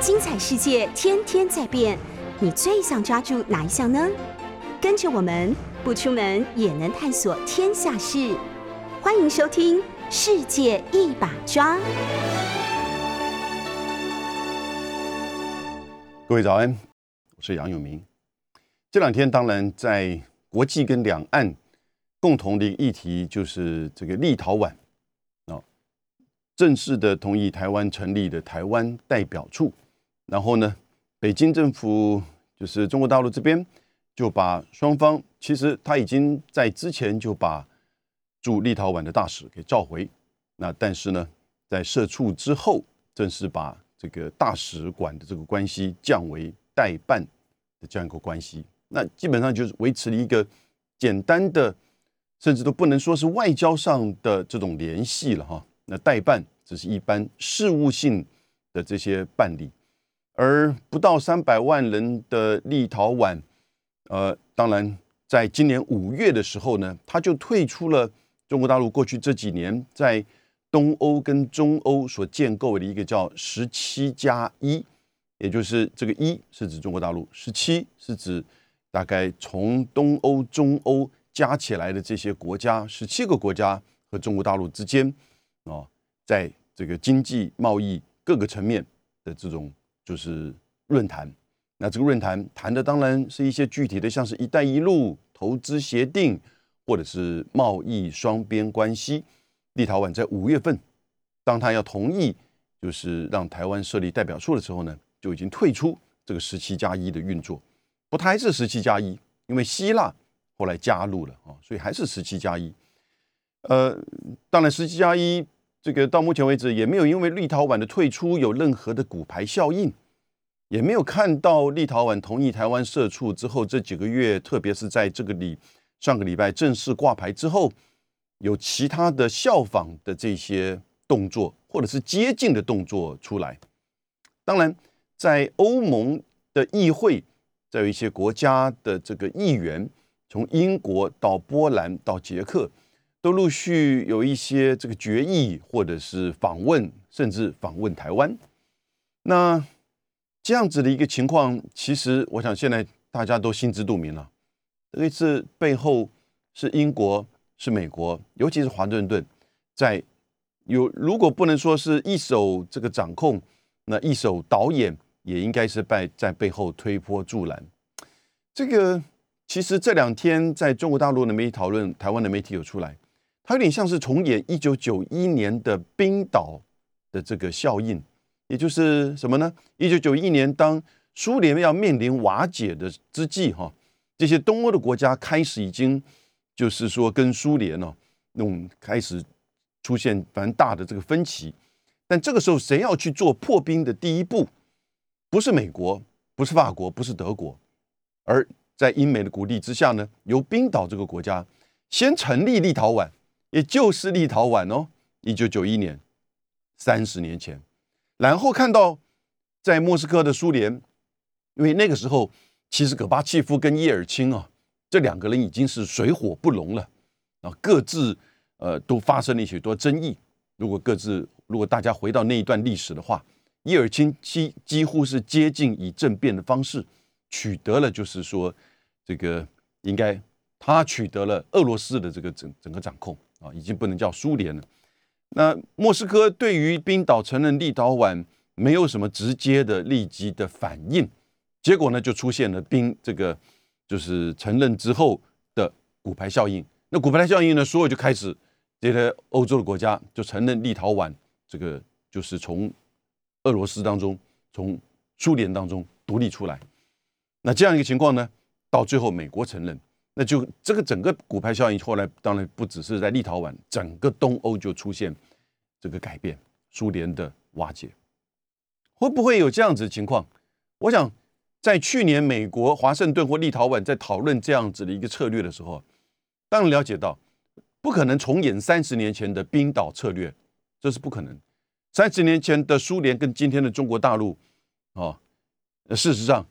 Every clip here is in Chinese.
精彩世界天天在变，你最想抓住哪一项呢？跟着我们不出门也能探索天下事，欢迎收听《世界一把抓》。各位早安，我是杨永明。这两天当然在国际跟两岸共同的议题，就是这个立陶宛啊，正式的同意台湾成立的台湾代表处。然后呢，北京政府就是中国大陆这边就把双方，其实他已经在之前就把驻立陶宛的大使给召回。那但是呢，在设处之后，正式把这个大使馆的这个关系降为代办的这样一个关系。那基本上就是维持了一个简单的，甚至都不能说是外交上的这种联系了哈。那代办只是一般事务性的这些办理。而不到三百万人的立陶宛，呃，当然，在今年五月的时候呢，他就退出了中国大陆过去这几年在东欧跟中欧所建构的一个叫“十七加一”，也就是这个“一”是指中国大陆，十七是指大概从东欧、中欧加起来的这些国家，十七个国家和中国大陆之间，啊，在这个经济、贸易各个层面的这种。就是论坛，那这个论坛谈的当然是一些具体的，像是一带一路投资协定，或者是贸易双边关系。立陶宛在五月份，当他要同意，就是让台湾设立代表处的时候呢，就已经退出这个十七加一的运作。不，他还是十七加一，因为希腊后来加入了啊，所以还是十七加一。呃，当然十七加一。这个到目前为止也没有因为立陶宛的退出有任何的骨牌效应，也没有看到立陶宛同意台湾设处之后这几个月，特别是在这个礼上个礼拜正式挂牌之后，有其他的效仿的这些动作，或者是接近的动作出来。当然，在欧盟的议会，在有一些国家的这个议员，从英国到波兰到捷克。都陆续有一些这个决议，或者是访问，甚至访问台湾。那这样子的一个情况，其实我想现在大家都心知肚明了。这次背后是英国，是美国，尤其是华盛顿在有，如果不能说是一手这个掌控，那一手导演也应该是在在背后推波助澜。这个其实这两天在中国大陆的媒体讨论，台湾的媒体有出来。它有点像是重演一九九一年的冰岛的这个效应，也就是什么呢？一九九一年当苏联要面临瓦解的之际，哈，这些东欧的国家开始已经就是说跟苏联呢那种开始出现蛮大的这个分歧，但这个时候谁要去做破冰的第一步？不是美国，不是法国，不是德国，而在英美的鼓励之下呢，由冰岛这个国家先成立立陶宛。也就是立陶宛哦，一九九一年，三十年前，然后看到在莫斯科的苏联，因为那个时候其实戈巴契夫跟叶尔钦啊，这两个人已经是水火不容了啊，各自呃都发生了许多争议。如果各自如果大家回到那一段历史的话，叶尔钦几几乎是接近以政变的方式取得了，就是说这个应该他取得了俄罗斯的这个整整个掌控。啊，已经不能叫苏联了。那莫斯科对于冰岛承认立陶宛没有什么直接的立即的反应，结果呢就出现了冰这个就是承认之后的骨牌效应。那骨牌效应呢，所有就开始这些欧洲的国家就承认立陶宛这个就是从俄罗斯当中、从苏联当中独立出来。那这样一个情况呢，到最后美国承认。那就这个整个骨牌效应，后来当然不只是在立陶宛，整个东欧就出现这个改变，苏联的瓦解，会不会有这样子的情况？我想，在去年美国华盛顿或立陶宛在讨论这样子的一个策略的时候，当然了解到不可能重演三十年前的冰岛策略，这是不可能。三十年前的苏联跟今天的中国大陆，啊，事实上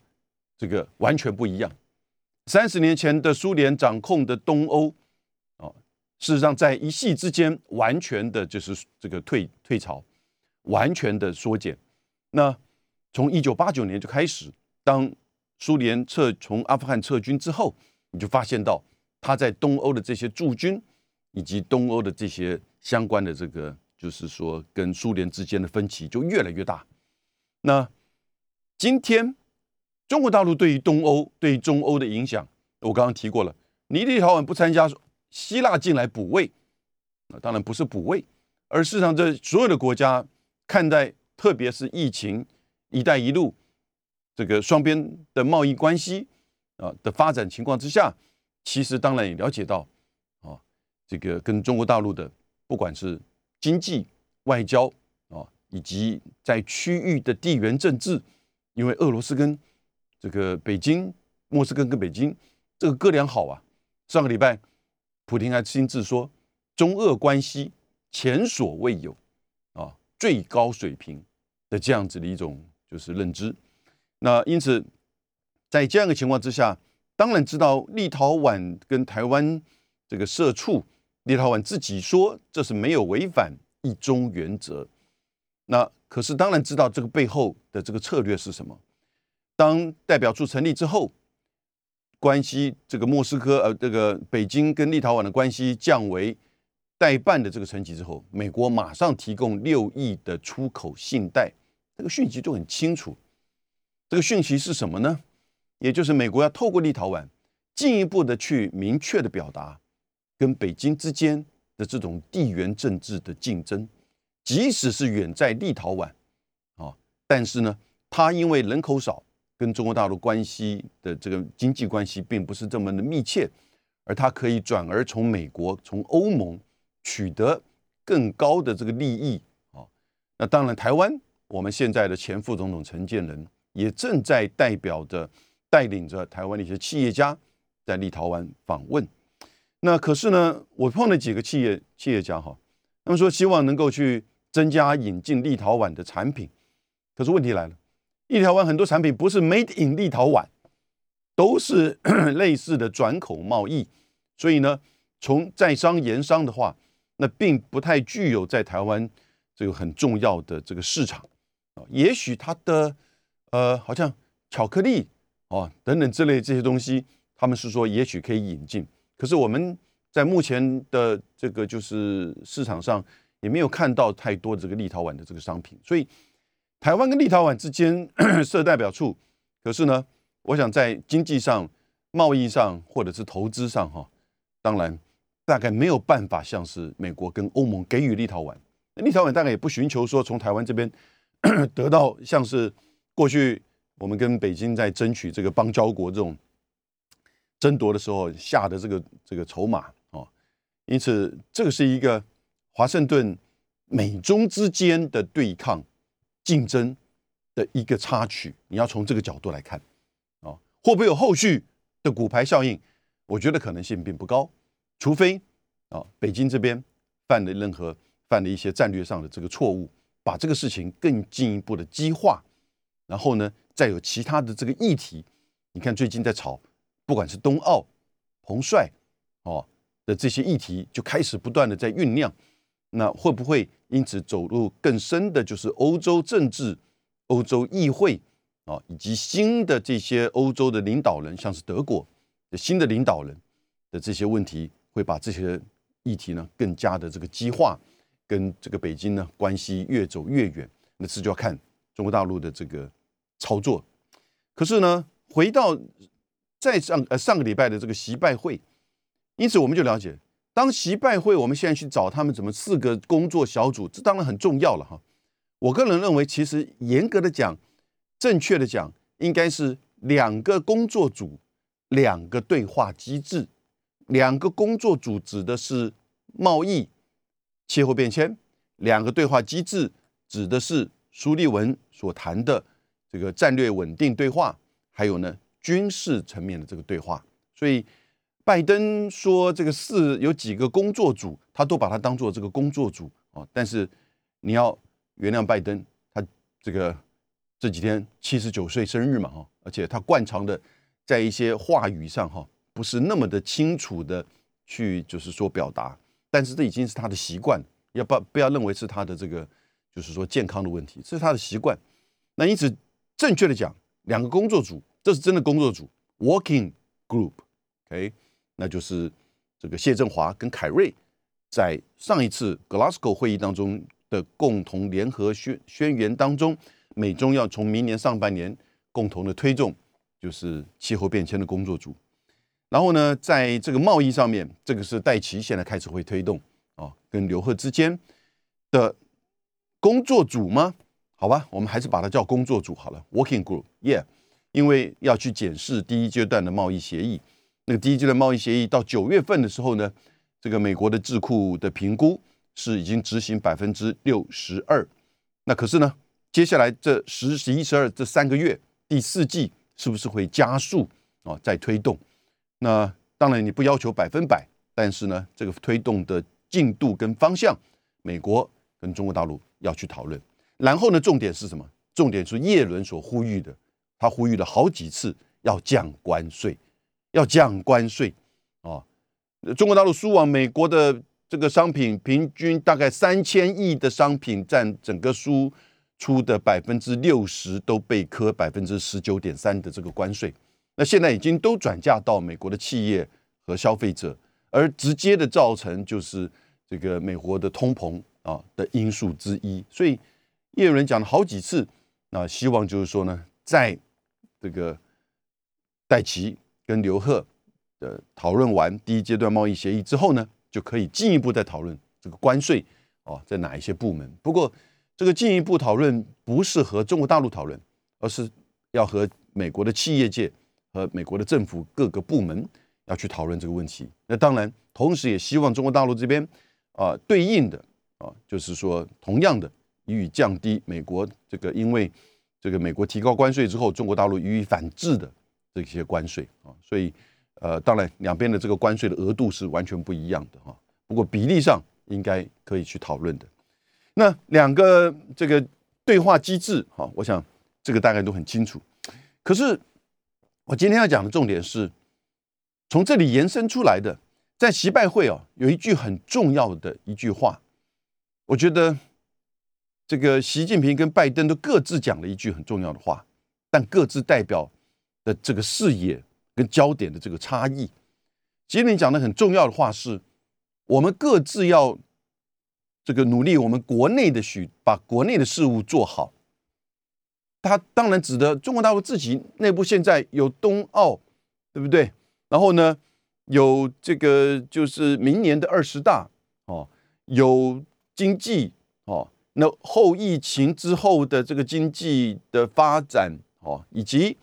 这个完全不一样。三十年前的苏联掌控的东欧，哦，事实上在一夕之间，完全的就是这个退退潮，完全的缩减。那从一九八九年就开始，当苏联撤从阿富汗撤军之后，你就发现到他在东欧的这些驻军，以及东欧的这些相关的这个，就是说跟苏联之间的分歧就越来越大。那今天中国大陆对于东欧、对于中欧的影响，我刚刚提过了，你立陶宛不参加，希腊进来补位，那当然不是补位，而事实上这所有的国家看待，特别是疫情、一带一路。这个双边的贸易关系啊的发展情况之下，其实当然也了解到啊，这个跟中国大陆的不管是经济、外交啊，以及在区域的地缘政治，因为俄罗斯跟这个北京、莫斯科跟北京这个哥俩好啊。上个礼拜，普京还亲自说，中俄关系前所未有啊，最高水平的这样子的一种就是认知。那因此，在这样的情况之下，当然知道立陶宛跟台湾这个社畜，立陶宛自己说这是没有违反一中原则。那可是当然知道这个背后的这个策略是什么。当代表处成立之后，关系这个莫斯科呃这个北京跟立陶宛的关系降为代办的这个层级之后，美国马上提供六亿的出口信贷，这个讯息就很清楚。这个讯息是什么呢？也就是美国要透过立陶宛进一步的去明确的表达跟北京之间的这种地缘政治的竞争，即使是远在立陶宛啊，但是呢，它因为人口少，跟中国大陆关系的这个经济关系并不是这么的密切，而他可以转而从美国、从欧盟取得更高的这个利益啊。那当然，台湾我们现在的前副总统陈建仁。也正在代表着、带领着台湾的一些企业家在立陶宛访问。那可是呢，我碰了几个企业企业家哈，他们说希望能够去增加引进立陶宛的产品。可是问题来了，立陶宛很多产品不是 made in 立陶宛，都是 类似的转口贸易。所以呢，从在商言商的话，那并不太具有在台湾这个很重要的这个市场啊。也许它的。呃，好像巧克力哦等等之类这些东西，他们是说也许可以引进，可是我们在目前的这个就是市场上也没有看到太多这个立陶宛的这个商品，所以台湾跟立陶宛之间 设代表处，可是呢，我想在经济上、贸易上或者是投资上哈，当然大概没有办法像是美国跟欧盟给予立陶宛，立陶宛大概也不寻求说从台湾这边 得到像是。过去我们跟北京在争取这个邦交国这种争夺的时候下的这个这个筹码哦，因此这个是一个华盛顿美中之间的对抗竞争的一个插曲，你要从这个角度来看啊，会不会有后续的骨牌效应？我觉得可能性并不高，除非啊北京这边犯了任何犯了一些战略上的这个错误，把这个事情更进一步的激化。然后呢，再有其他的这个议题，你看最近在炒，不管是冬奥、彭帅哦的这些议题，就开始不断的在酝酿。那会不会因此走入更深的，就是欧洲政治、欧洲议会啊，以及新的这些欧洲的领导人，像是德国的新的领导人的这些问题，会把这些议题呢更加的这个激化，跟这个北京呢关系越走越远。那这就要看中国大陆的这个。操作，可是呢，回到再上呃上个礼拜的这个习拜会，因此我们就了解，当习拜会，我们现在去找他们怎么四个工作小组，这当然很重要了哈。我个人认为，其实严格的讲，正确的讲，应该是两个工作组，两个对话机制。两个工作组指的是贸易、气候变迁，两个对话机制指的是苏利文所谈的。这个战略稳定对话，还有呢军事层面的这个对话，所以拜登说这个四有几个工作组，他都把它当做这个工作组啊。但是你要原谅拜登，他这个这几天七十九岁生日嘛哈，而且他惯常的在一些话语上哈不是那么的清楚的去就是说表达，但是这已经是他的习惯，要不不要认为是他的这个就是说健康的问题，这是他的习惯。那因此。正确的讲，两个工作组，这是真的工作组 （working group），OK，那就是这个谢振华跟凯瑞在上一次 Glasgow 会议当中的共同联合宣宣言当中，美中要从明年上半年共同的推动，就是气候变迁的工作组。然后呢，在这个贸易上面，这个是戴奇现在开始会推动啊，跟刘鹤之间的工作组吗？好吧，我们还是把它叫工作组好了，Working Group，Yeah，因为要去检视第一阶段的贸易协议。那个第一阶段贸易协议到九月份的时候呢，这个美国的智库的评估是已经执行百分之六十二。那可是呢，接下来这十、十一、十二这三个月，第四季是不是会加速啊？在推动？那当然，你不要求百分百，但是呢，这个推动的进度跟方向，美国跟中国大陆要去讨论。然后呢，重点是什么？重点是叶伦所呼吁的，他呼吁了好几次要降关税，要降关税啊！中国大陆输往美国的这个商品，平均大概三千亿的商品占整个输出的百分之六十，都被科百分之十九点三的这个关税。那现在已经都转嫁到美国的企业和消费者，而直接的造成就是这个美国的通膨啊的因素之一。所以叶伦讲了好几次，那希望就是说呢，在这个戴奇跟刘鹤的讨论完第一阶段贸易协议之后呢，就可以进一步再讨论这个关税啊在哪一些部门。不过这个进一步讨论不是和中国大陆讨论，而是要和美国的企业界。和美国的政府各个部门要去讨论这个问题。那当然，同时也希望中国大陆这边啊，对应的啊，就是说，同样的予以降低美国这个因为这个美国提高关税之后，中国大陆予以反制的这些关税啊。所以，呃，当然两边的这个关税的额度是完全不一样的哈。不过比例上应该可以去讨论的。那两个这个对话机制哈，我想这个大概都很清楚。可是。我今天要讲的重点是，从这里延伸出来的，在习拜会哦，有一句很重要的一句话，我觉得这个习近平跟拜登都各自讲了一句很重要的话，但各自代表的这个视野跟焦点的这个差异。习近平讲的很重要的话是，我们各自要这个努力，我们国内的许把国内的事务做好。他当然指的中国大陆自己内部现在有冬奥，对不对？然后呢，有这个就是明年的二十大哦，有经济哦，那后疫情之后的这个经济的发展哦，以及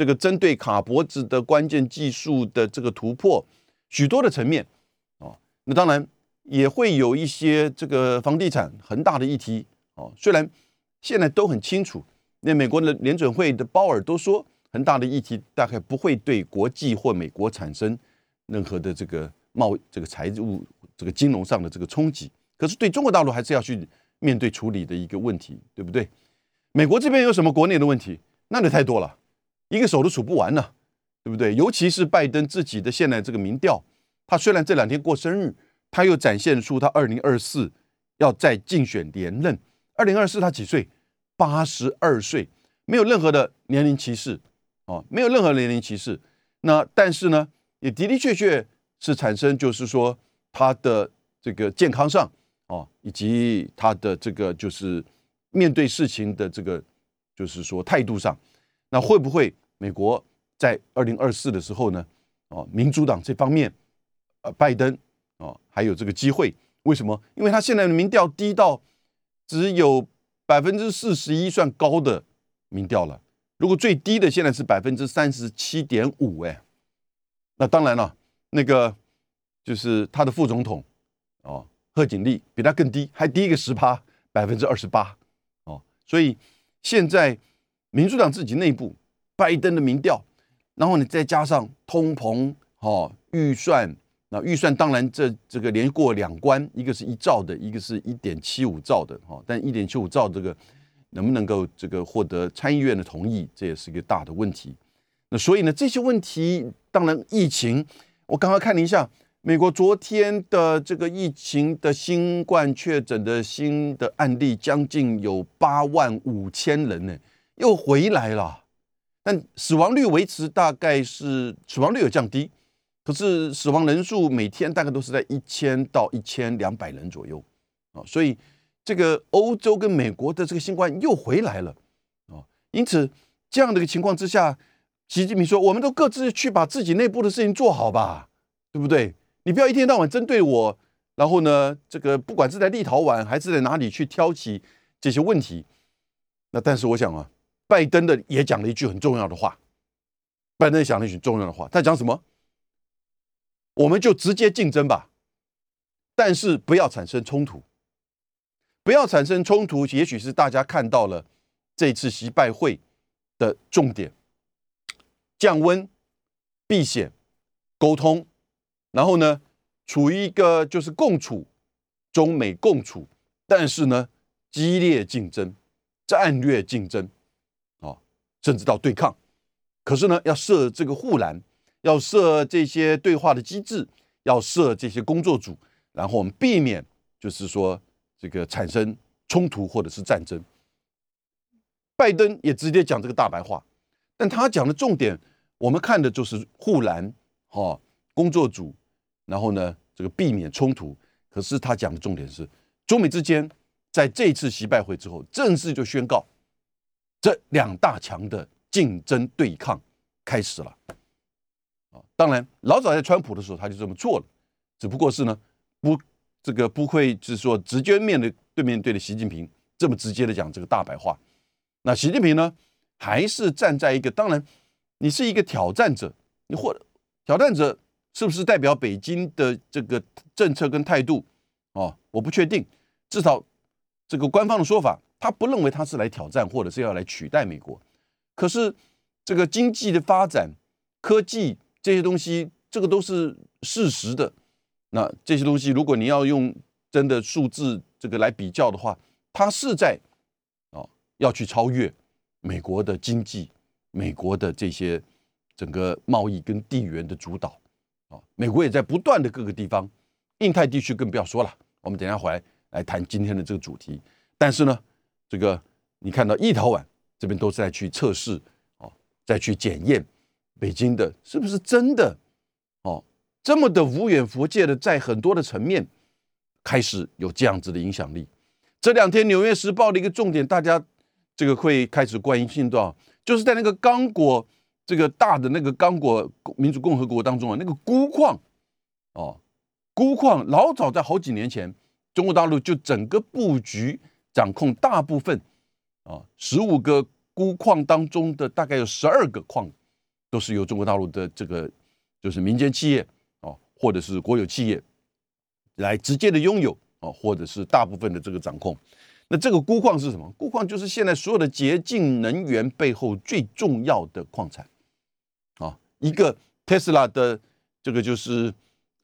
这个针对卡脖子的关键技术的这个突破，许多的层面哦，那当然也会有一些这个房地产恒大的议题哦，虽然现在都很清楚。那美国的联准会的鲍尔都说，恒大的议题大概不会对国际或美国产生任何的这个贸这个财务这个金融上的这个冲击。可是对中国大陆还是要去面对处理的一个问题，对不对？美国这边有什么国内的问题？那就太多了，一个手都数不完呢，对不对？尤其是拜登自己的现在这个民调，他虽然这两天过生日，他又展现出他二零二四要再竞选连任。二零二四他几岁？八十二岁，没有任何的年龄歧视，哦，没有任何年龄歧视。那但是呢，也的的确确是产生，就是说他的这个健康上，哦，以及他的这个就是面对事情的这个，就是说态度上，那会不会美国在二零二四的时候呢？哦，民主党这方面，呃，拜登，哦，还有这个机会？为什么？因为他现在的民调低到只有。百分之四十一算高的民调了，如果最低的现在是百分之三十七点五，哎，那当然了，那个就是他的副总统哦，贺锦丽比他更低，还低一个十趴，百分之二十八哦，所以现在民主党自己内部拜登的民调，然后你再加上通膨哦，预算。那预算当然这这个连过两关，一个是一兆的，一个是一点七五兆的哈。但一点七五兆这个能不能够这个获得参议院的同意，这也是一个大的问题。那所以呢，这些问题当然疫情，我刚刚看了一下，美国昨天的这个疫情的新冠确诊的新的案例将近有八万五千人呢，又回来了，但死亡率维持大概是死亡率有降低，可是死亡人数每天大概都是在一千到一千两百人左右啊，所以这个欧洲跟美国的这个新冠又回来了啊，因此这样的一个情况之下，习近平说，我们都各自去把自己内部的事情做好吧，对不对？你不要一天到晚针对我，然后呢，这个不管是在立陶宛还是在哪里去挑起这些问题。那但是我想啊，拜登的也讲了一句很重要的话，拜登讲了一句重要的话，他讲什么？我们就直接竞争吧，但是不要产生冲突，不要产生冲突。也许是大家看到了这次习拜会的重点：降温、避险、沟通。然后呢，处于一个就是共处，中美共处，但是呢，激烈竞争、战略竞争，甚至到对抗。可是呢，要设这个护栏，要设这些对话的机制，要设这些工作组，然后我们避免就是说这个产生冲突或者是战争。拜登也直接讲这个大白话，但他讲的重点，我们看的就是护栏，哈，工作组。然后呢，这个避免冲突。可是他讲的重点是，中美之间在这次习拜会之后，正式就宣告这两大强的竞争对抗开始了。啊，当然，老早在川普的时候他就这么做了，只不过是呢，不这个不会就是说直接面对对面对的习近平这么直接的讲这个大白话。那习近平呢，还是站在一个当然，你是一个挑战者，你或挑战者。是不是代表北京的这个政策跟态度？哦，我不确定。至少这个官方的说法，他不认为他是来挑战或者是要来取代美国。可是这个经济的发展、科技这些东西，这个都是事实的。那这些东西，如果你要用真的数字这个来比较的话，它是在哦要去超越美国的经济、美国的这些整个贸易跟地缘的主导。啊，美国也在不断的各个地方，印太地区更不要说了。我们等下回来来谈今天的这个主题。但是呢，这个你看到立陶宛这边都是在去测试，哦，再去检验北京的是不是真的，哦，这么的无远佛界的，在很多的层面开始有这样子的影响力。这两天《纽约时报》的一个重点，大家这个会开始关心到，就是在那个刚果。这个大的那个刚果民主共和国当中啊，那个钴矿，哦，钴矿老早在好几年前，中国大陆就整个布局掌控大部分，啊，十五个钴矿当中的大概有十二个矿，都是由中国大陆的这个就是民间企业哦，或者是国有企业来直接的拥有哦，或者是大部分的这个掌控。那这个钴矿是什么？钴矿就是现在所有的洁净能源背后最重要的矿产啊。一个特斯拉的这个就是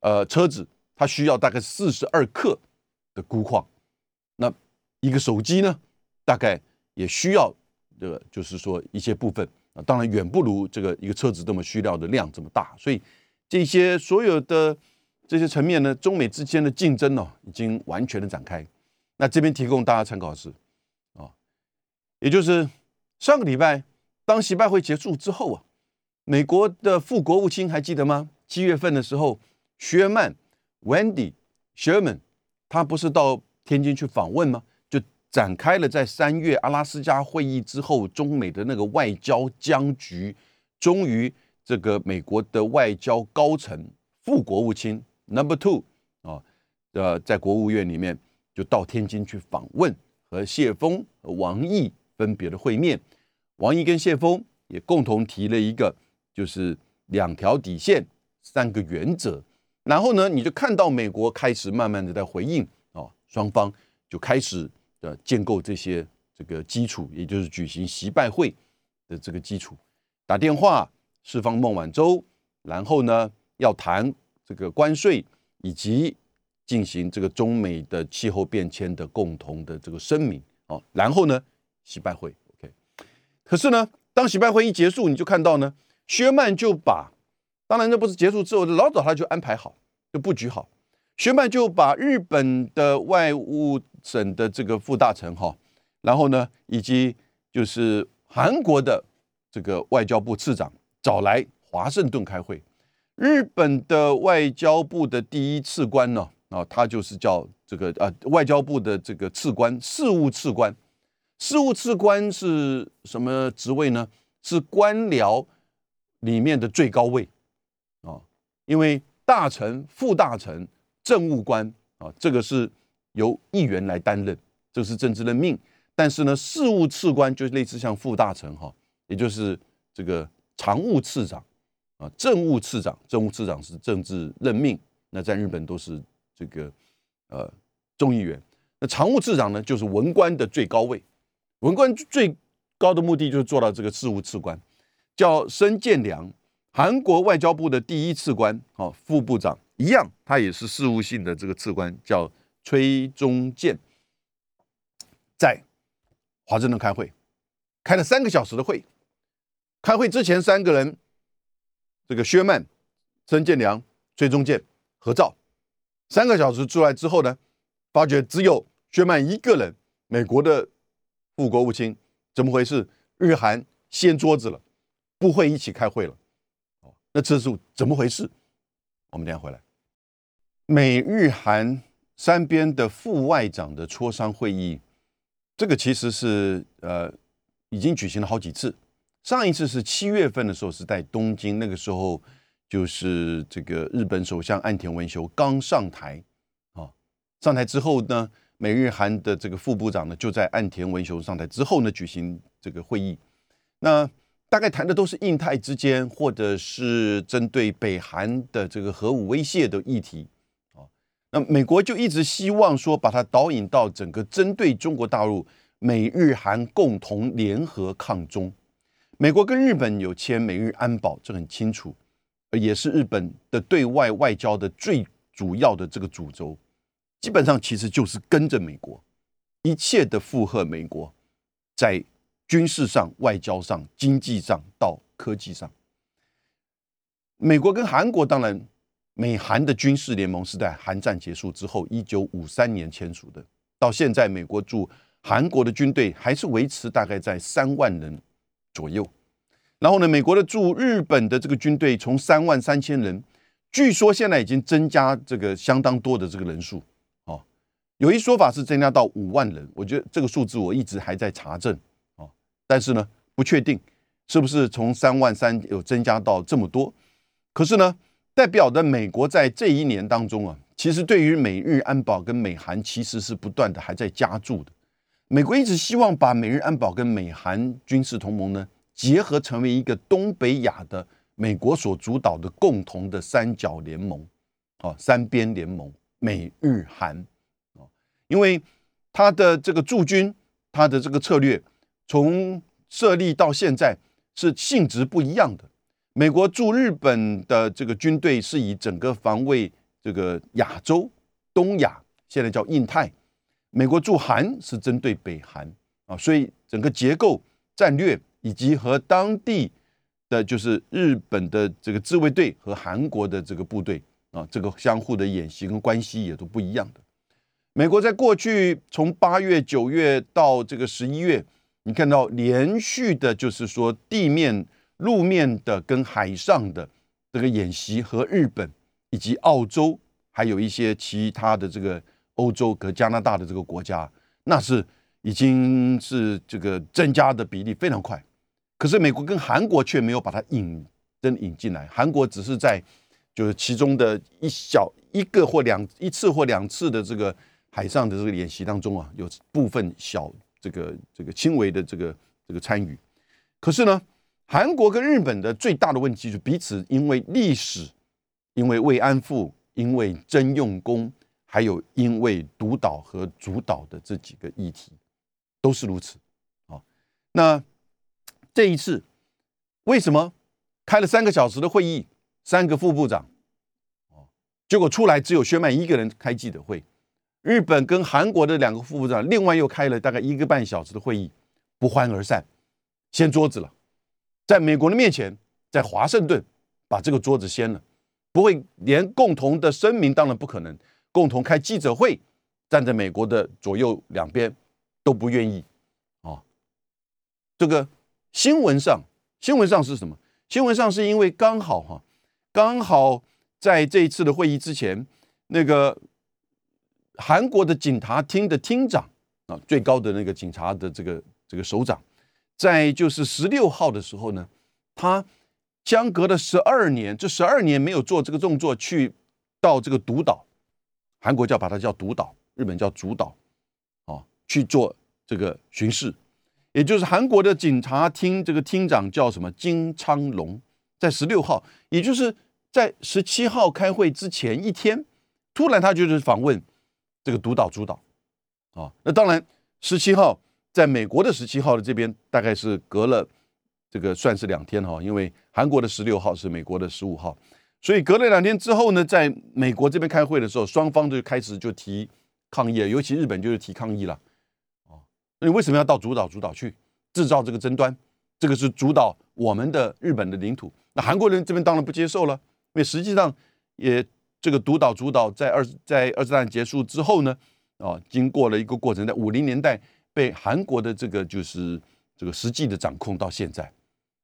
呃车子，它需要大概四十二克的钴矿。那一个手机呢，大概也需要这个就是说一些部分啊，当然远不如这个一个车子这么需要的量这么大。所以这些所有的这些层面呢，中美之间的竞争呢，已经完全的展开。那这边提供大家参考的是啊，也就是上个礼拜当习拜会结束之后啊。美国的副国务卿还记得吗？七月份的时候，薛曼 （Wendy Sherman） 他不是到天津去访问吗？展开了在三月阿拉斯加会议之后，中美的那个外交僵局。终于，这个美国的外交高层副国务卿 Number Two 啊，呃，在国务院里面就到天津去访问，和谢峰、和王毅分别的会面。王毅跟谢峰也共同提了一个。就是两条底线，三个原则，然后呢，你就看到美国开始慢慢的在回应啊，双方就开始的建构这些这个基础，也就是举行习拜会的这个基础，打电话释放孟晚舟，然后呢要谈这个关税以及进行这个中美的气候变迁的共同的这个声明啊，然后呢习拜会，OK，可是呢，当习拜会一结束，你就看到呢。薛曼就把，当然这不是结束之后，老早他就安排好，就布局好。薛曼就把日本的外务省的这个副大臣哈，然后呢，以及就是韩国的这个外交部次长找来华盛顿开会，日本的外交部的第一次官呢，啊，他就是叫这个呃外交部的这个次官，事务次官。事务次官是什么职位呢？是官僚里面的最高位啊，因为大臣、副大臣、政务官啊，这个是由议员来担任，这是政治任命。但是呢，事务次官就类似像副大臣哈，也就是这个常务次长啊，政务次长，政务次长是政治任命。那在日本都是这个呃众议员，那常务次长呢，就是文官的最高位。文官最高的目的就是做到这个事务次官，叫申建良，韩国外交部的第一次官，哦，副部长一样，他也是事务性的这个次官，叫崔中建，在华盛顿开会，开了三个小时的会。开会之前，三个人，这个薛曼、曾建良、崔中建合照。三个小时出来之后呢，发觉只有薛曼一个人，美国的。副国务卿怎么回事？日韩掀桌子了，不会一起开会了。哦，那这是怎么回事？我们等下回来。美日韩三边的副外长的磋商会议，这个其实是呃已经举行了好几次。上一次是七月份的时候是在东京，那个时候就是这个日本首相岸田文雄刚上台啊，上台之后呢。美日韩的这个副部长呢，就在岸田文雄上台之后呢，举行这个会议。那大概谈的都是印太之间，或者是针对北韩的这个核武威胁的议题。那美国就一直希望说，把它导引到整个针对中国大陆，美日韩共同联合抗中。美国跟日本有签美日安保，这很清楚，也是日本的对外外交的最主要的这个主轴。基本上其实就是跟着美国，一切的附和美国，在军事上、外交上、经济上到科技上，美国跟韩国当然，美韩的军事联盟是在韩战结束之后，一九五三年签署的。到现在，美国驻韩国的军队还是维持大概在三万人左右。然后呢，美国的驻日本的这个军队从三万三千人，据说现在已经增加这个相当多的这个人数。有一说法是增加到五万人，我觉得这个数字我一直还在查证啊，但是呢不确定是不是从三万三有增加到这么多。可是呢，代表的美国在这一年当中啊，其实对于美日安保跟美韩其实是不断的还在加注的。美国一直希望把美日安保跟美韩军事同盟呢结合成为一个东北亚的美国所主导的共同的三角联盟，啊，三边联盟，美日韩。因为他的这个驻军，他的这个策略，从设立到现在是性质不一样的。美国驻日本的这个军队是以整个防卫这个亚洲、东亚，现在叫印太；美国驻韩是针对北韩啊，所以整个结构、战略以及和当地的就是日本的这个自卫队和韩国的这个部队啊，这个相互的演习跟关系也都不一样的。美国在过去从八月、九月到这个十一月，你看到连续的，就是说地面、路面的跟海上的这个演习，和日本以及澳洲，还有一些其他的这个欧洲和加拿大的这个国家，那是已经是这个增加的比例非常快。可是美国跟韩国却没有把它引真引进来，韩国只是在就是其中的一小一个或两一次或两次的这个。海上的这个演习当中啊，有部分小这个这个轻微的这个这个参与，可是呢，韩国跟日本的最大的问题就是彼此因为历史，因为慰安妇，因为征用工，还有因为独岛和主导的这几个议题，都是如此啊。那这一次为什么开了三个小时的会议，三个副部长，哦，结果出来只有薛曼一个人开记者会。日本跟韩国的两个副部长，另外又开了大概一个半小时的会议，不欢而散，掀桌子了。在美国的面前，在华盛顿把这个桌子掀了，不会连共同的声明当然不可能，共同开记者会，站在美国的左右两边都不愿意啊。这个新闻上，新闻上是什么？新闻上是因为刚好哈，刚好在这一次的会议之前，那个韩国的警察厅的厅长啊，最高的那个警察的这个这个首长，在就是十六号的时候呢，他相隔了十二年，这十二年没有做这个动作，去到这个独岛，韩国叫把它叫独岛，日本叫主岛，啊，去做这个巡视。也就是韩国的警察厅这个厅长叫什么金昌龙，在十六号，也就是在十七号开会之前一天，突然他就是访问这个独岛主岛，啊，那当然十七号在美国的十七号的这边大概是隔了这个算是两天哈，因为韩国的十六号是美国的十五号，所以隔了两天之后呢，在美国这边开会的时候，双方就开始就提抗议，尤其日本就是提抗议了。那你为什么要到主岛主岛去制造这个争端？这个是主导我们的日本的领土。那韩国人这边当然不接受了，因为实际上也这个独岛主岛在二在二战结束之后呢，啊，经过了一个过程，在五零年代被韩国的这个就是这个实际的掌控到现在。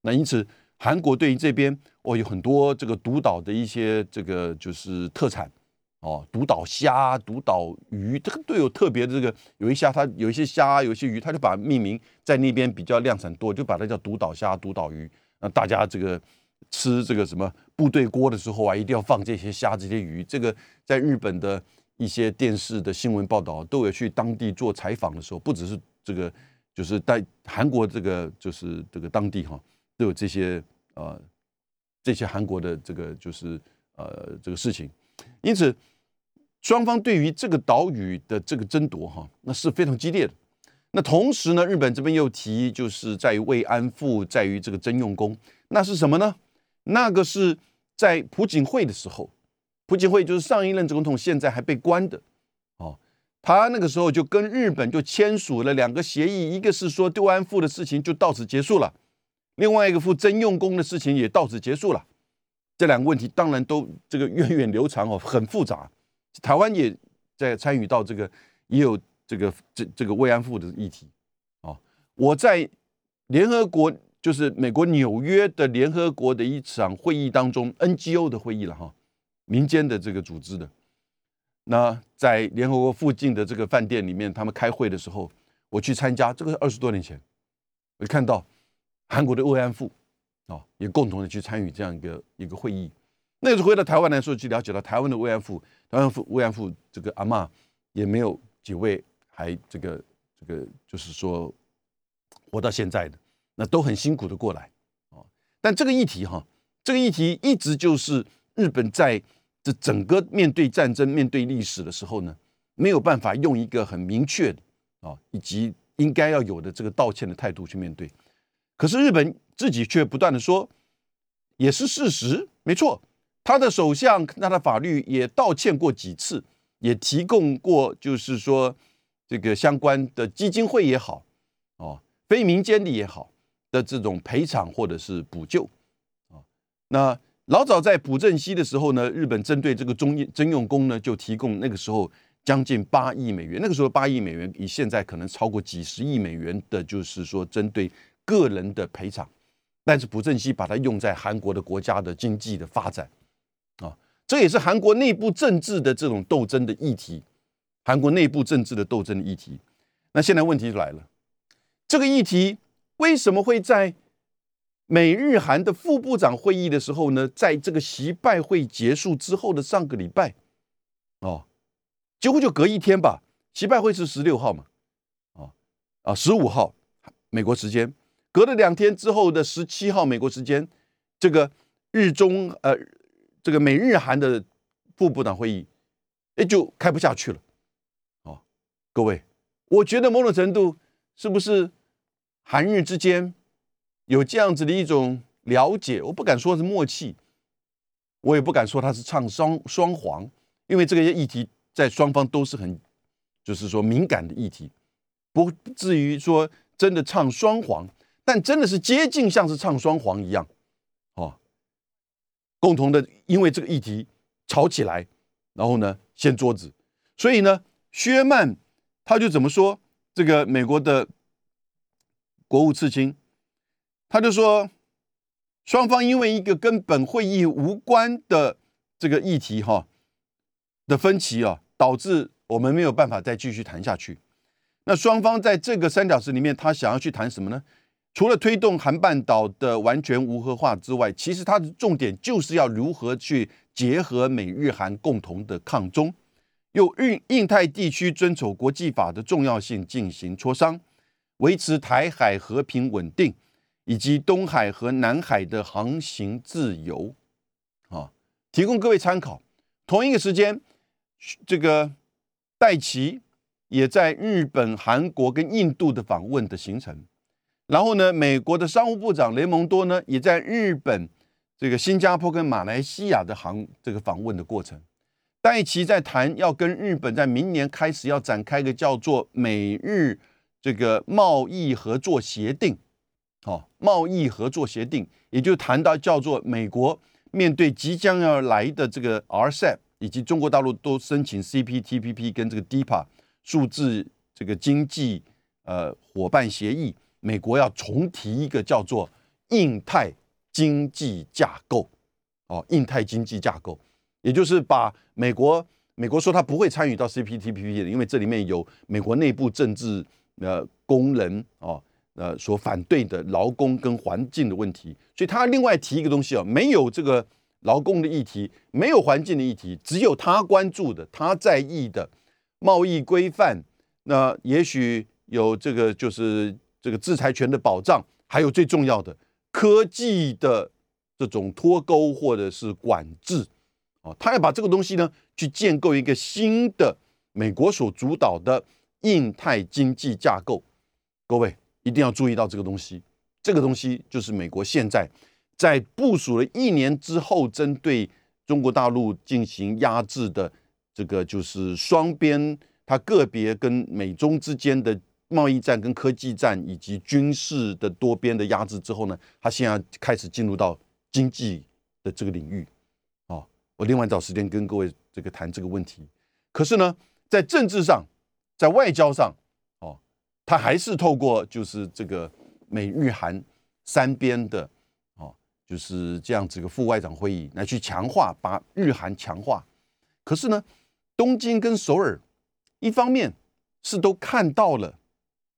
那因此韩国对于这边哦有很多这个独岛的一些这个就是特产。哦，独岛虾、独岛鱼，这个都有特别的这个，有一虾，它有一些虾，有一些鱼，它就把命名在那边比较量产多，就把它叫独岛虾、独岛鱼。那大家这个吃这个什么部队锅的时候啊，一定要放这些虾、这些鱼。这个在日本的一些电视的新闻报道都有去当地做采访的时候，不只是这个，就是在韩国这个就是这个当地哈，都有这些呃这些韩国的这个就是呃这个事情，因此。双方对于这个岛屿的这个争夺，哈，那是非常激烈的。那同时呢，日本这边又提，就是在于慰安妇，在于这个征用工，那是什么呢？那个是在朴槿惠的时候，朴槿惠就是上一任总统，现在还被关的，哦，他那个时候就跟日本就签署了两个协议，一个是说慰安妇的事情就到此结束了，另外一个付征用工的事情也到此结束了。这两个问题当然都这个源远流长哦，很复杂。台湾也在参与到这个，也有这个这这个慰安妇的议题哦。我在联合国，就是美国纽约的联合国的一场会议当中，NGO 的会议了哈，民间的这个组织的。那在联合国附近的这个饭店里面，他们开会的时候，我去参加。这个二十多年前，我看到韩国的慰安妇啊，也共同的去参与这样一个一个会议。那时候回到台湾来说，去了解到台湾的慰安妇。慰安妇慰安妇这个阿妈也没有几位还这个这个就是说活到现在的，那都很辛苦的过来啊。但这个议题哈，这个议题一直就是日本在这整个面对战争、面对历史的时候呢，没有办法用一个很明确的啊，以及应该要有的这个道歉的态度去面对。可是日本自己却不断的说，也是事实，没错。他的首相，他的法律也道歉过几次，也提供过，就是说这个相关的基金会也好，哦，非民间的也好的这种赔偿或者是补救，啊，那老早在朴正熙的时候呢，日本针对这个中征用工呢，就提供那个时候将近八亿美元，那个时候八亿美元以现在可能超过几十亿美元的，就是说针对个人的赔偿，但是朴正熙把它用在韩国的国家的经济的发展。啊这也是韩国内部政治的这种斗争的议题，韩国内部政治的斗争的议题。那现在问题就来了，这个议题为什么会在美日韩的副部长会议的时候呢？在这个习拜会结束之后的上个礼拜，哦，几乎就隔一天吧。习拜会是十六号嘛，啊啊，十五号美国时间，隔了两天之后的十七号美国时间，这个日中呃。这个美日韩的副部长会议，哎，就开不下去了。哦，各位，我觉得某种程度是不是韩日之间有这样子的一种了解？我不敢说是默契，我也不敢说他是唱双双簧，因为这个议题在双方都是很，就是说敏感的议题，不至于说真的唱双簧，但真的是接近像是唱双簧一样。共同的，因为这个议题吵起来，然后呢掀桌子，所以呢，薛曼他就怎么说？这个美国的国务次卿，他就说，双方因为一个跟本会议无关的这个议题哈的分歧啊，导致我们没有办法再继续谈下去。那双方在这个三角石里面，他想要去谈什么呢？除了推动韩半岛的完全无核化之外，其实它的重点就是要如何去结合美日韩共同的抗中，又印印太地区遵守国际法的重要性进行磋商，维持台海和平稳定，以及东海和南海的航行自由，啊，提供各位参考。同一个时间，这个戴奇也在日本、韩国跟印度的访问的行程。然后呢，美国的商务部长雷蒙多呢，也在日本、这个新加坡跟马来西亚的航这个访问的过程。戴奇在谈要跟日本在明年开始要展开一个叫做美日这个贸易合作协定，好，贸易合作协定，也就谈到叫做美国面对即将要来的这个 RCEP，以及中国大陆都申请 CPTPP 跟这个 DPA 数字这个经济呃伙伴协议。美国要重提一个叫做印太经济架构，哦，印太经济架构，也就是把美国，美国说他不会参与到 CPTPP 的，因为这里面有美国内部政治呃工人哦呃所反对的劳工跟环境的问题，所以他另外提一个东西哦，没有这个劳工的议题，没有环境的议题，只有他关注的、他在意的贸易规范，那也许有这个就是。这个制裁权的保障，还有最重要的科技的这种脱钩或者是管制，哦，他要把这个东西呢，去建构一个新的美国所主导的印太经济架构。各位一定要注意到这个东西，这个东西就是美国现在在部署了一年之后，针对中国大陆进行压制的这个就是双边，它个别跟美中之间的。贸易战、跟科技战以及军事的多边的压制之后呢，他现在开始进入到经济的这个领域。哦，我另外找时间跟各位这个谈这个问题。可是呢，在政治上、在外交上，他还是透过就是这个美日韩三边的哦，就是这样子个副外长会议来去强化，把日韩强化。可是呢，东京跟首尔一方面是都看到了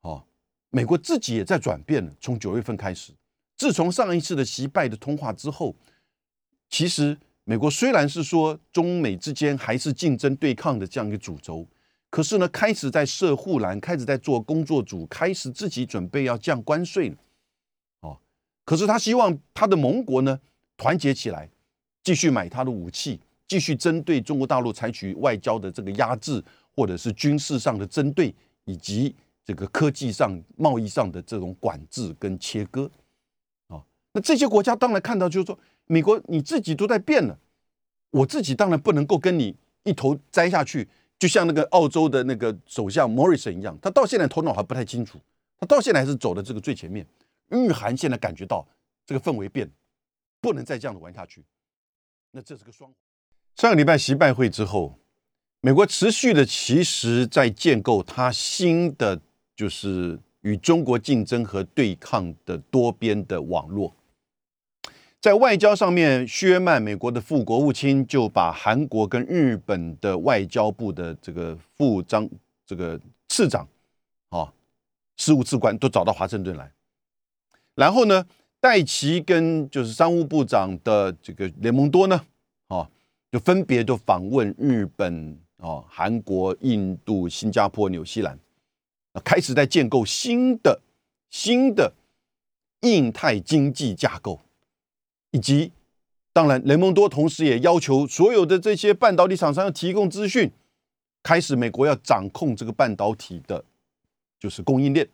哦。美国自己也在转变了。从九月份开始，自从上一次的习拜的通话之后，其实美国虽然是说中美之间还是竞争对抗的这样一个主轴，可是呢，开始在设护栏，开始在做工作组，开始自己准备要降关税了。哦，可是他希望他的盟国呢团结起来，继续买他的武器，继续针对中国大陆采取外交的这个压制，或者是军事上的针对，以及。这个科技上、贸易上的这种管制跟切割，啊，那这些国家当然看到，就是说，美国你自己都在变了，我自己当然不能够跟你一头栽下去，就像那个澳洲的那个首相 Morrison 一样，他到现在头脑还不太清楚，他到现在还是走的这个最前面。日韩现在感觉到这个氛围变，不能再这样子玩下去，那这是个双。上个礼拜习拜会之后，美国持续的其实在建构它新的。就是与中国竞争和对抗的多边的网络，在外交上面，薛曼美国的副国务卿就把韩国跟日本的外交部的这个副张这个次长啊，事务次官都找到华盛顿来，然后呢，戴奇跟就是商务部长的这个雷蒙多呢，啊，就分别就访问日本啊、韩国、印度、新加坡、纽西兰。开始在建构新的新的印太经济架构，以及当然，雷蒙多同时也要求所有的这些半导体厂商要提供资讯，开始美国要掌控这个半导体的，就是供应链。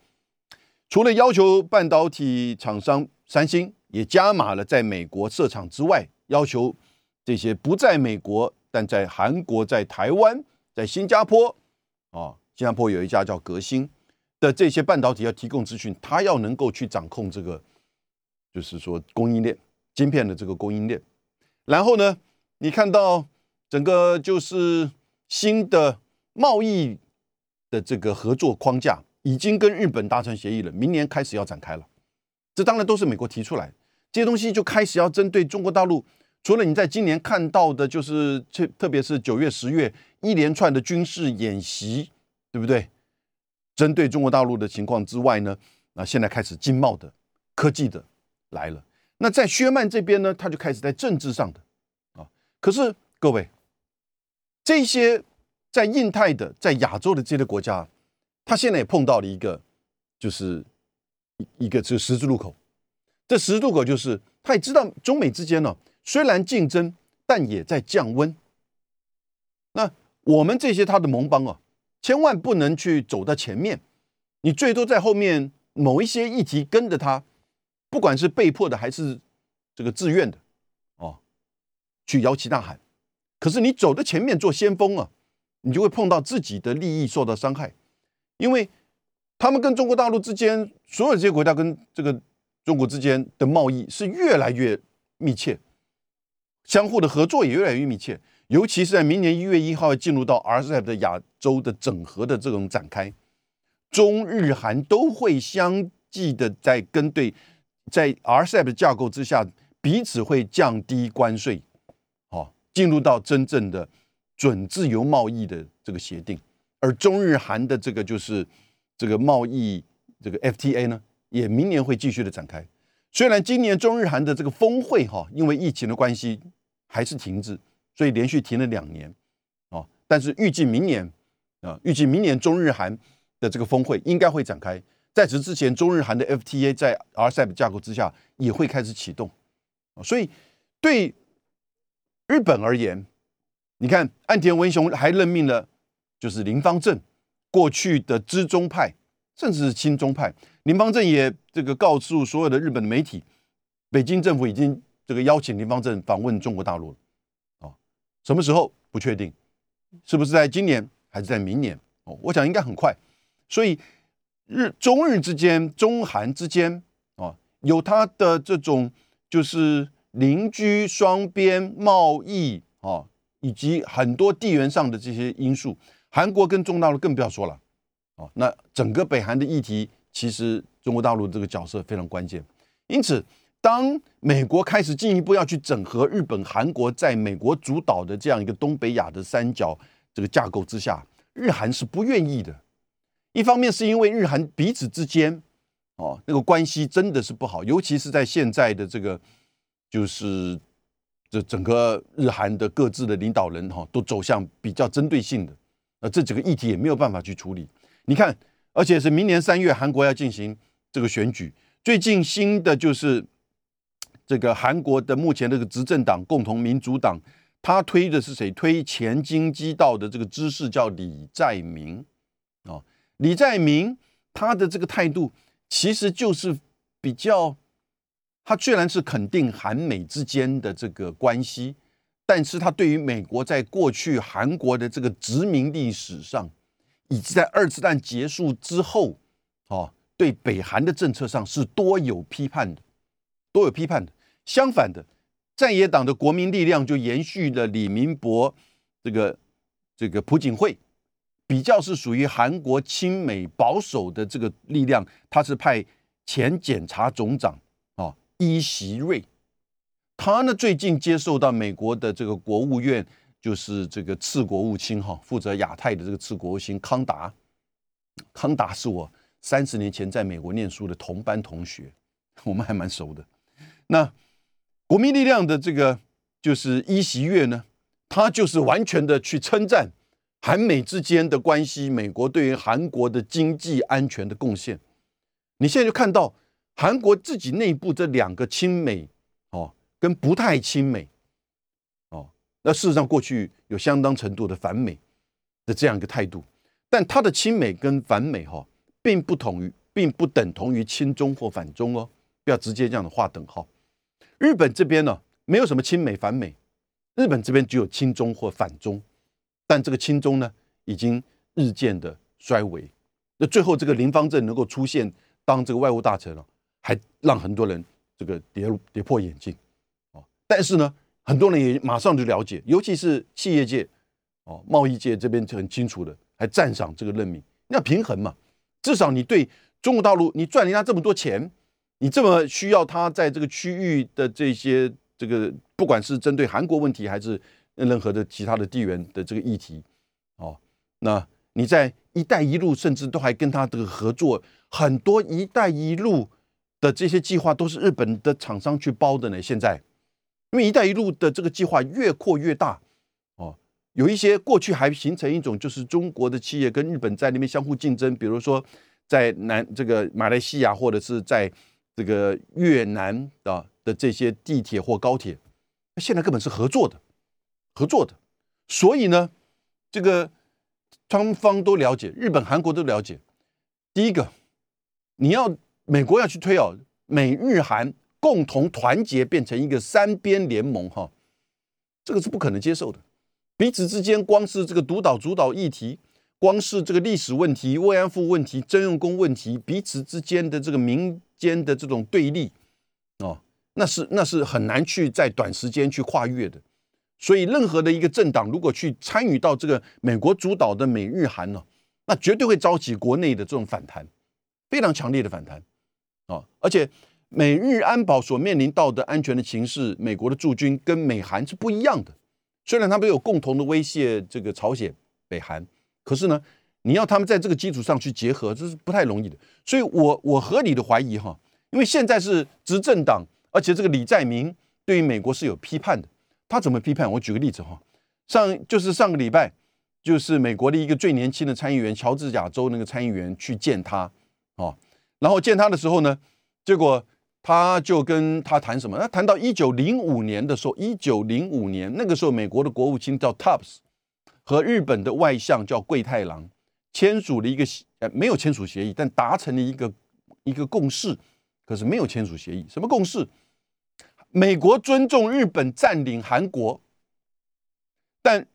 除了要求半导体厂商三星也加码了在美国设厂之外，要求这些不在美国但在韩国、在台湾、在新加坡啊。新加坡有一家叫革新的这些半导体要提供资讯，它要能够去掌控这个，就是说供应链晶片的这个供应链。然后呢，你看到整个就是新的贸易的这个合作框架已经跟日本达成协议了，明年开始要展开了。这当然都是美国提出来，这些东西就开始要针对中国大陆。除了你在今年看到的，就是特特别是九月、十月一连串的军事演习，对不对？针对中国大陆的情况之外呢，那现在开始经贸的、科技的来了。那在薛曼这边呢，他就开始在政治上的啊。可是各位，这些在印太的、在亚洲的这些国家，他现在也碰到了一个，就是一个这十字路口。这十字路口就是，他也知道中美之间呢。虽然竞争，但也在降温。那我们这些他的盟邦啊，千万不能去走到前面，你最多在后面某一些议题跟着他，不管是被迫的还是这个自愿的哦，去摇旗呐喊。可是你走在前面做先锋啊，你就会碰到自己的利益受到伤害，因为他们跟中国大陆之间，所有这些国家跟这个中国之间的贸易是越来越密切。相互的合作也越来越密切，尤其是在明年一月一号进入到 RCEP 的亚洲的整合的这种展开，中日韩都会相继的在跟对，在 RCEP 的架构之下，彼此会降低关税，好，进入到真正的准自由贸易的这个协定，而中日韩的这个就是这个贸易这个 FTA 呢，也明年会继续的展开。虽然今年中日韩的这个峰会哈，因为疫情的关系。还是停滞，所以连续停了两年，哦，但是预计明年啊，预计明年中日韩的这个峰会应该会展开。在此之前，中日韩的 FTA 在 RCEP 架构之下也会开始启动，所以对日本而言，你看岸田文雄还任命了就是林方正，过去的知中派甚至是亲中派，林方正也这个告诉所有的日本的媒体，北京政府已经。这个邀请林方正访问中国大陆，哦，什么时候不确定，是不是在今年还是在明年？哦，我想应该很快。所以日中日之间、中韩之间，啊，有它的这种就是邻居双边贸易，啊，以及很多地缘上的这些因素。韩国跟中国大陆更不要说了，哦，那整个北韩的议题，其实中国大陆这个角色非常关键，因此。当美国开始进一步要去整合日本、韩国在美国主导的这样一个东北亚的三角这个架构之下，日韩是不愿意的。一方面是因为日韩彼此之间哦那个关系真的是不好，尤其是在现在的这个就是这整个日韩的各自的领导人哈都走向比较针对性的，那这几个议题也没有办法去处理。你看，而且是明年三月韩国要进行这个选举，最近新的就是。这个韩国的目前这个执政党共同民主党，他推的是谁？推前京畿道的这个知识叫李在明啊。李在明他的这个态度其实就是比较，他虽然是肯定韩美之间的这个关系，但是他对于美国在过去韩国的这个殖民历史上，以及在二次战结束之后，哦，对北韩的政策上是多有批判的，多有批判的。相反的，在野党的国民力量就延续了李明博这个这个朴槿惠，比较是属于韩国亲美保守的这个力量，他是派前检察总长啊伊习瑞，他呢最近接受到美国的这个国务院就是这个次国务卿哈负责亚太的这个次国务卿康达，康达是我三十年前在美国念书的同班同学，我们还蛮熟的，那。国民力量的这个就是一席月呢，他就是完全的去称赞韩美之间的关系，美国对于韩国的经济安全的贡献。你现在就看到韩国自己内部这两个亲美哦，跟不太亲美哦，那事实上过去有相当程度的反美的这样一个态度，但他的亲美跟反美哈，并不同于，并不等同于亲中或反中哦，不要直接这样的划等号。日本这边呢，没有什么亲美反美，日本这边只有亲中或反中，但这个亲中呢，已经日渐的衰微。那最后这个林方正能够出现当这个外务大臣了，还让很多人这个跌跌破眼镜哦。但是呢，很多人也马上就了解，尤其是企业界哦、贸易界这边就很清楚的，还赞赏这个任命。要平衡嘛，至少你对中国大陆，你赚人家这么多钱。你这么需要他在这个区域的这些这个，不管是针对韩国问题，还是任何的其他的地缘的这个议题，哦，那你在“一带一路”甚至都还跟他这个合作，很多“一带一路”的这些计划都是日本的厂商去包的呢。现在，因为“一带一路”的这个计划越扩越大，哦，有一些过去还形成一种就是中国的企业跟日本在那边相互竞争，比如说在南这个马来西亚或者是在。这个越南的的这些地铁或高铁，现在根本是合作的，合作的。所以呢，这个双方都了解，日本、韩国都了解。第一个，你要美国要去推哦，美日韩共同团结变成一个三边联盟哈，这个是不可能接受的。彼此之间光是这个独岛主导议题，光是这个历史问题、慰安妇问题、征用工问题，彼此之间的这个民。间的这种对立，哦，那是那是很难去在短时间去跨越的。所以，任何的一个政党如果去参与到这个美国主导的美日韩呢，那绝对会招起国内的这种反弹，非常强烈的反弹啊！而且，美日安保所面临到的安全的形势，美国的驻军跟美韩是不一样的。虽然他们有共同的威胁，这个朝鲜、北韩，可是呢？你要他们在这个基础上去结合，这是不太容易的。所以，我我合理的怀疑哈，因为现在是执政党，而且这个李在明对于美国是有批判的。他怎么批判？我举个例子哈，上就是上个礼拜，就是美国的一个最年轻的参议员乔治亚州那个参议员去见他哦，然后见他的时候呢，结果他就跟他谈什么？他谈到一九零五年的时候，一九零五年那个时候，美国的国务卿叫 Tubbs 和日本的外相叫桂太郎。签署了一个协呃没有签署协议，但达成了一个一个共识，可是没有签署协议。什么共识？美国尊重日本占领韩国，但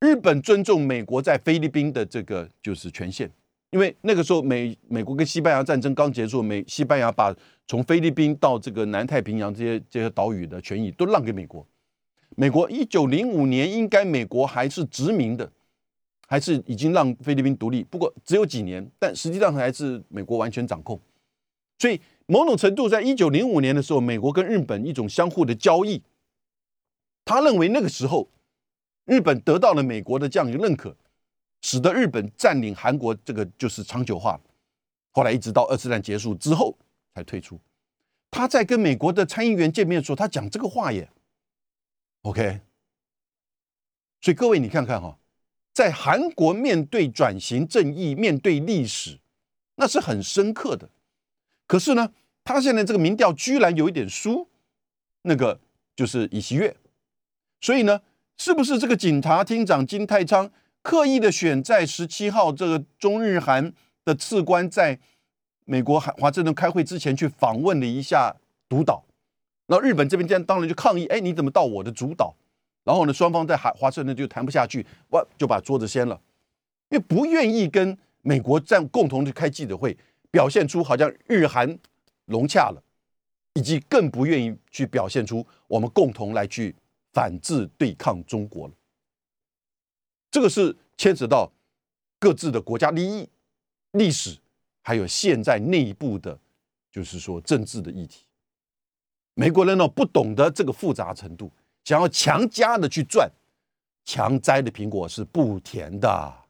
日本尊重美国在菲律宾的这个就是权限。因为那个时候美美国跟西班牙战争刚结束，美西班牙把从菲律宾到这个南太平洋这些这些岛屿的权益都让给美国。美国一九零五年应该美国还是殖民的。还是已经让菲律宾独立，不过只有几年，但实际上还是美国完全掌控。所以某种程度，在一九零五年的时候，美国跟日本一种相互的交易，他认为那个时候日本得到了美国的这样一个认可，使得日本占领韩国这个就是长久化。后来一直到二次战结束之后才退出。他在跟美国的参议员见面的时候，他讲这个话耶。OK，所以各位你看看哈。在韩国面对转型正义、面对历史，那是很深刻的。可是呢，他现在这个民调居然有一点输，那个就是尹锡悦。所以呢，是不是这个警察厅长金泰昌刻意的选在十七号这个中日韩的次官在美国华华盛顿开会之前去访问了一下独岛？然后日本这边当然就抗议：哎，你怎么到我的主岛？然后呢，双方在华华盛顿就谈不下去，哇，就把桌子掀了，因为不愿意跟美国站共同去开记者会，表现出好像日韩融洽了，以及更不愿意去表现出我们共同来去反制对抗中国了。这个是牵扯到各自的国家利益、历史，还有现在内部的，就是说政治的议题。美国人呢不懂得这个复杂程度。想要强加的去赚，强摘的苹果是不甜的。